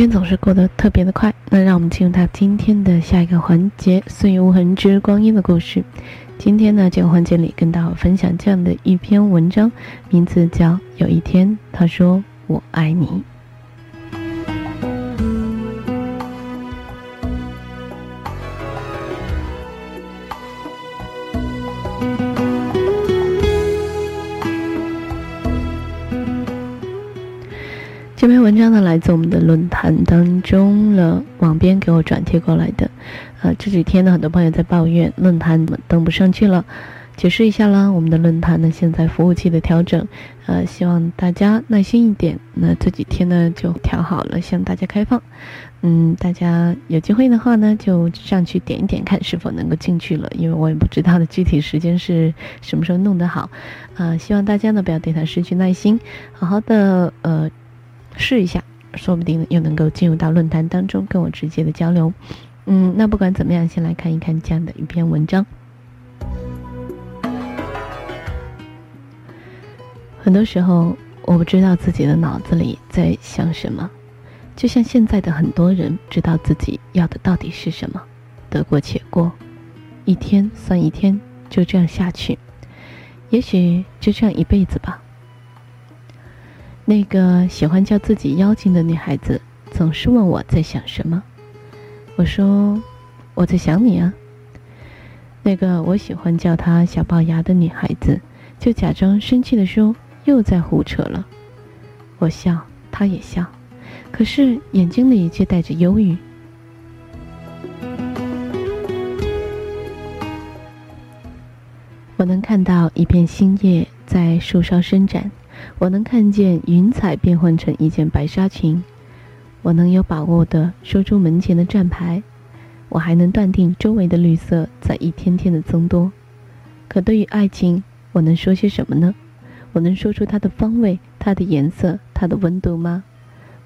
时间总是过得特别的快，那让我们进入到今天的下一个环节——岁月无痕之光阴的故事。今天呢，这个环节里跟大家分享这样的一篇文章，名字叫《有一天他说我爱你》。这篇文章呢，来自我们的论坛当中了，网编给我转贴过来的。呃，这几天呢，很多朋友在抱怨论坛怎么登不上去了，解释一下啦。我们的论坛呢，现在服务器的调整，呃，希望大家耐心一点。那这几天呢，就调好了，向大家开放。嗯，大家有机会的话呢，就上去点一点，看是否能够进去了。因为我也不知道的具体时间是什么时候弄得好。啊，希望大家呢，不要对它失去耐心，好好的呃。试一下，说不定又能够进入到论坛当中跟我直接的交流。嗯，那不管怎么样，先来看一看这样的一篇文章。很多时候，我不知道自己的脑子里在想什么，就像现在的很多人知道自己要的到底是什么，得过且过，一天算一天，就这样下去，也许就这样一辈子吧。那个喜欢叫自己妖精的女孩子，总是问我在想什么。我说我在想你啊。那个我喜欢叫她小龅牙的女孩子，就假装生气的说又在胡扯了。我笑，她也笑，可是眼睛里却带着忧郁。我能看到一片新叶在树梢伸展。我能看见云彩变换成一件白纱裙，我能有把握地说出门前的站牌，我还能断定周围的绿色在一天天的增多。可对于爱情，我能说些什么呢？我能说出它的方位、它的颜色、它的温度吗？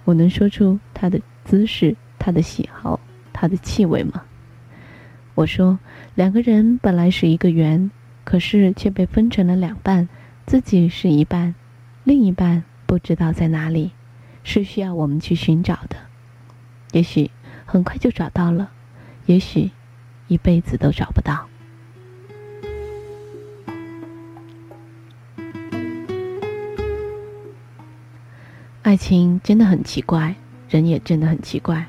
我能说出它的姿势、它的喜好、它的气味吗？我说，两个人本来是一个圆，可是却被分成了两半，自己是一半。另一半不知道在哪里，是需要我们去寻找的。也许很快就找到了，也许一辈子都找不到。爱情真的很奇怪，人也真的很奇怪。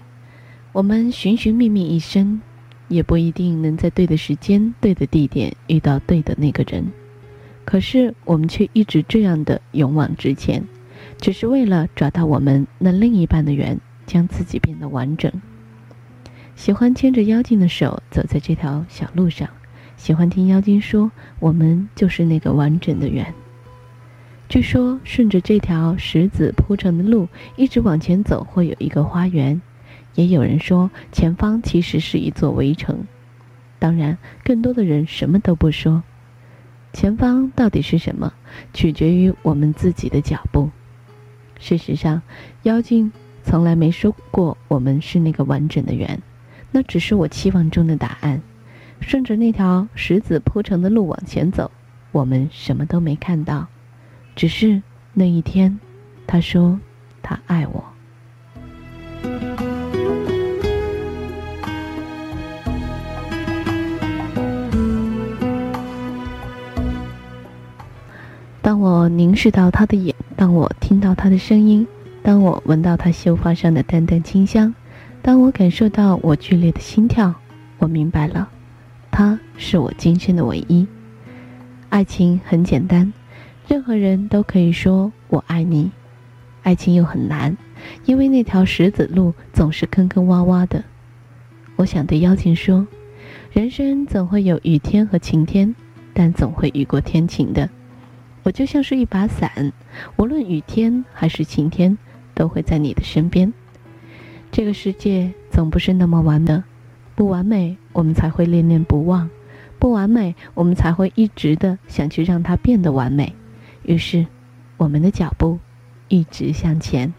我们寻寻觅觅一生，也不一定能在对的时间、对的地点遇到对的那个人。可是我们却一直这样的勇往直前，只是为了找到我们那另一半的缘，将自己变得完整。喜欢牵着妖精的手走在这条小路上，喜欢听妖精说我们就是那个完整的缘。据说顺着这条石子铺成的路一直往前走，会有一个花园。也有人说前方其实是一座围城。当然，更多的人什么都不说。前方到底是什么，取决于我们自己的脚步。事实上，妖精从来没说过我们是那个完整的圆，那只是我期望中的答案。顺着那条石子铺成的路往前走，我们什么都没看到，只是那一天，他说他爱我。当我凝视到他的眼，当我听到他的声音，当我闻到他秀发上的淡淡清香，当我感受到我剧烈的心跳，我明白了，他是我今生的唯一。爱情很简单，任何人都可以说我爱你。爱情又很难，因为那条石子路总是坑坑洼洼的。我想对妖精说，人生总会有雨天和晴天，但总会雨过天晴的。我就像是一把伞，无论雨天还是晴天，都会在你的身边。这个世界总不是那么完美，不完美我们才会念念不忘，不完美我们才会一直的想去让它变得完美。于是，我们的脚步一直向前。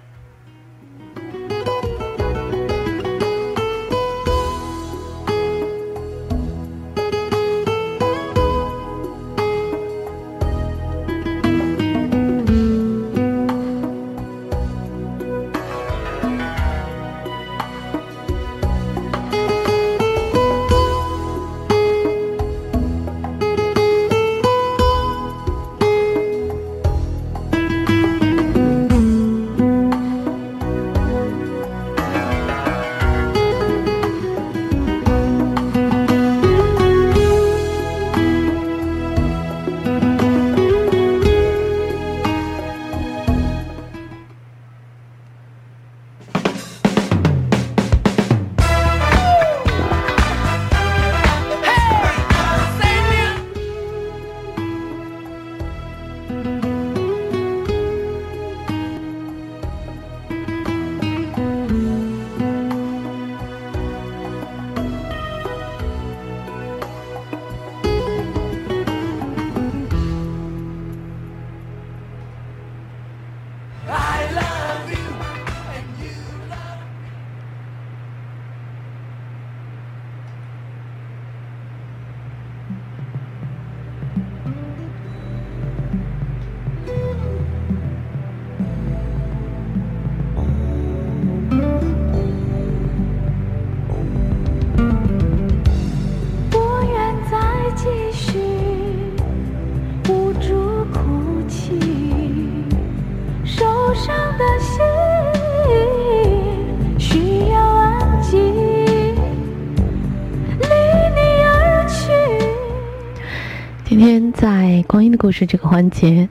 在光阴的故事这个环节，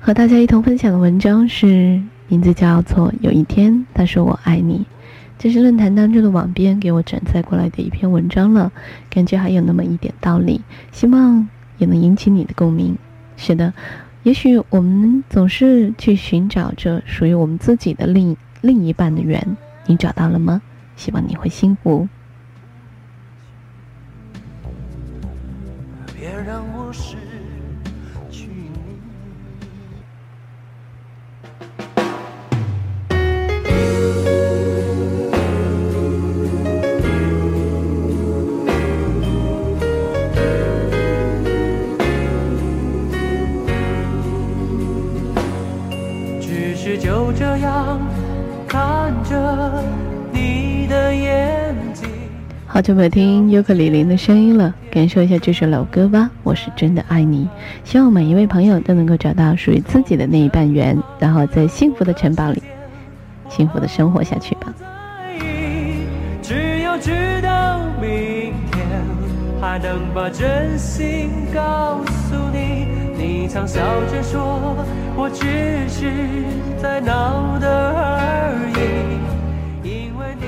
和大家一同分享的文章是名字叫做《有一天他说我爱你》，这是论坛当中的网编给我转载过来的一篇文章了，感觉还有那么一点道理，希望也能引起你的共鸣。是的，也许我们总是去寻找着属于我们自己的另另一半的缘，你找到了吗？希望你会幸福。看着你的眼睛。好久没有听尤克里里的声音了，感受一下这首老歌吧。我是真的爱你，希望每一位朋友都能够找到属于自己的那一半圆，然后在幸福的城堡里，幸福的生活下去吧。只有直到明天，还能把真心告诉。你常笑着说，我只是在闹的而已，因为你。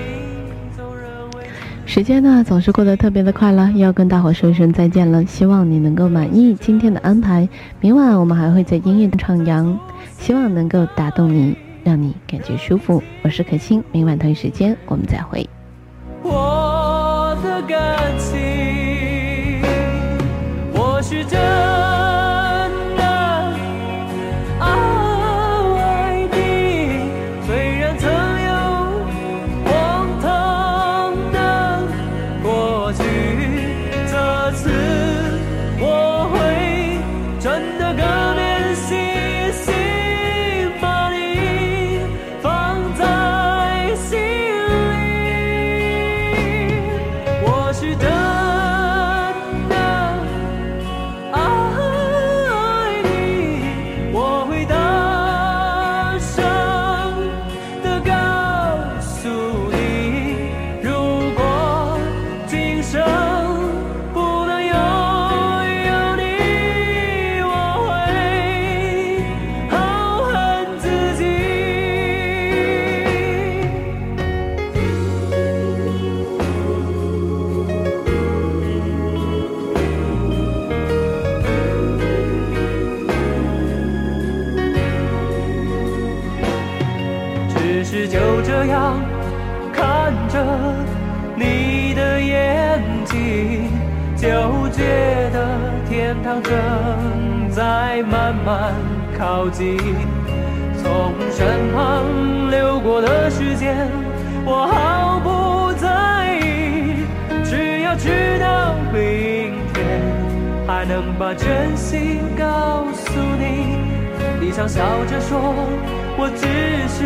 时间呢总是过得特别的快了，要跟大伙说一声再见了。希望你能够满意今天的安排。明晚我们还会在音乐徜徉，希望能够打动你，让你感觉舒服。我是可心，明晚同一时间我们再会。我的感情，我是真。就觉得天堂正在慢慢靠近，从身旁流过的时间，我毫不在意。只要知道明天还能把真心告诉你，你常笑着说，我只是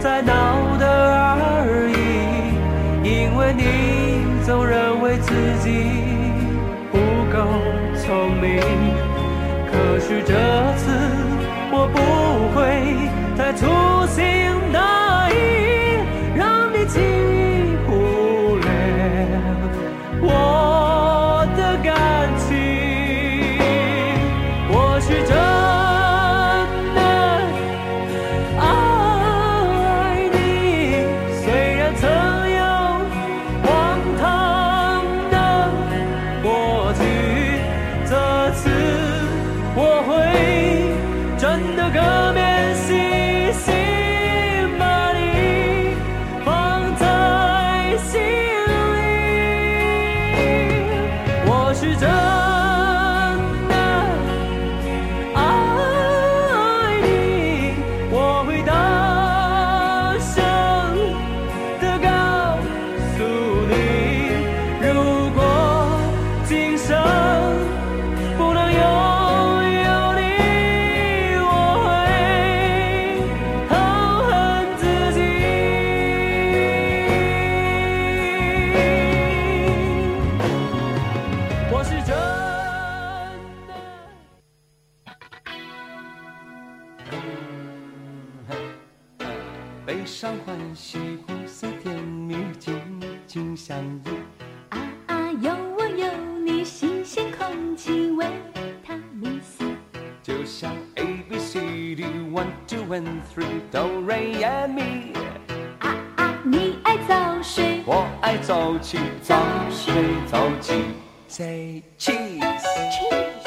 在闹的而已，因为你总认为自己。够聪明，可是这次我不会再粗心。So A, B, C, D, one, two, and three, do, re, and mi。啊啊，你爱早睡，我爱早起，早睡早起，say cheese。cheese.